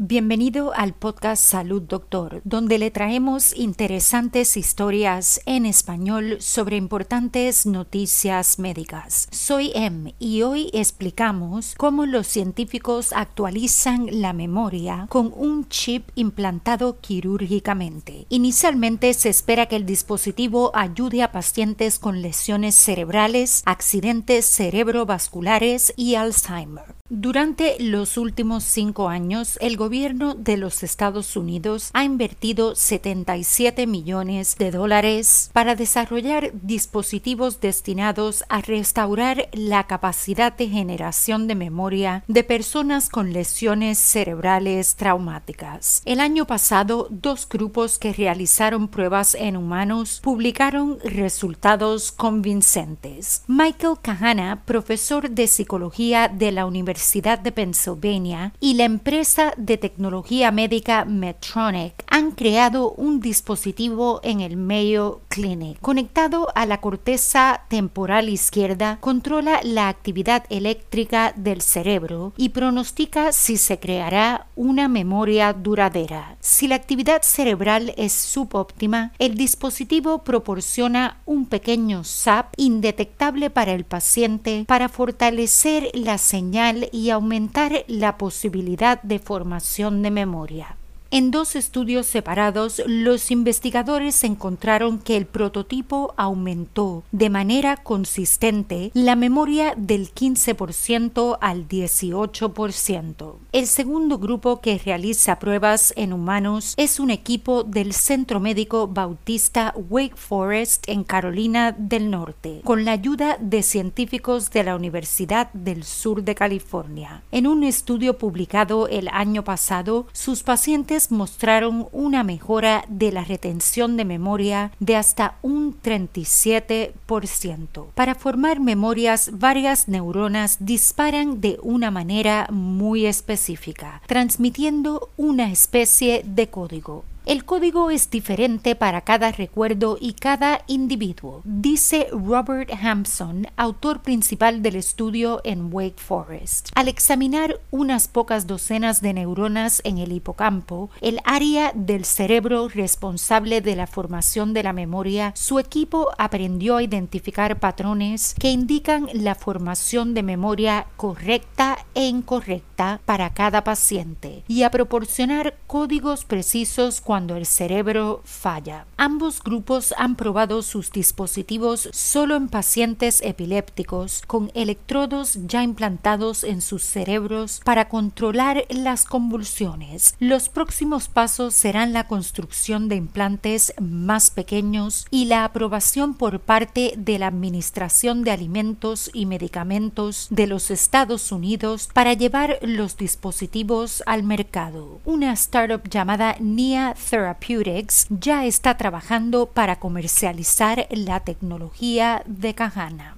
Bienvenido al podcast Salud Doctor, donde le traemos interesantes historias en español sobre importantes noticias médicas. Soy Em y hoy explicamos cómo los científicos actualizan la memoria con un chip implantado quirúrgicamente. Inicialmente se espera que el dispositivo ayude a pacientes con lesiones cerebrales, accidentes cerebrovasculares y Alzheimer. Durante los últimos cinco años, el gobierno de los Estados Unidos ha invertido 77 millones de dólares para desarrollar dispositivos destinados a restaurar la capacidad de generación de memoria de personas con lesiones cerebrales traumáticas. El año pasado, dos grupos que realizaron pruebas en humanos publicaron resultados convincentes. Michael Kahana, profesor de psicología de la Universidad Universidad de Pennsylvania y la empresa de tecnología médica Medtronic han creado un dispositivo en el Mayo Clinic. Conectado a la corteza temporal izquierda, controla la actividad eléctrica del cerebro y pronostica si se creará una memoria duradera. Si la actividad cerebral es subóptima, el dispositivo proporciona un pequeño SAP indetectable para el paciente para fortalecer la señal y aumentar la posibilidad de formación de memoria. En dos estudios separados, los investigadores encontraron que el prototipo aumentó de manera consistente la memoria del 15% al 18%. El segundo grupo que realiza pruebas en humanos es un equipo del Centro Médico Bautista Wake Forest en Carolina del Norte, con la ayuda de científicos de la Universidad del Sur de California. En un estudio publicado el año pasado, sus pacientes mostraron una mejora de la retención de memoria de hasta un 37%. Para formar memorias, varias neuronas disparan de una manera muy específica, transmitiendo una especie de código. El código es diferente para cada recuerdo y cada individuo, dice Robert Hampson, autor principal del estudio en Wake Forest. Al examinar unas pocas docenas de neuronas en el hipocampo, el área del cerebro responsable de la formación de la memoria, su equipo aprendió a identificar patrones que indican la formación de memoria correcta e incorrecta para cada paciente y a proporcionar códigos precisos cuando cuando el cerebro falla. Ambos grupos han probado sus dispositivos solo en pacientes epilépticos con electrodos ya implantados en sus cerebros para controlar las convulsiones. Los próximos pasos serán la construcción de implantes más pequeños y la aprobación por parte de la Administración de Alimentos y Medicamentos de los Estados Unidos para llevar los dispositivos al mercado. Una startup llamada NIA Therapeutics ya está trabajando para comercializar la tecnología de Kahana.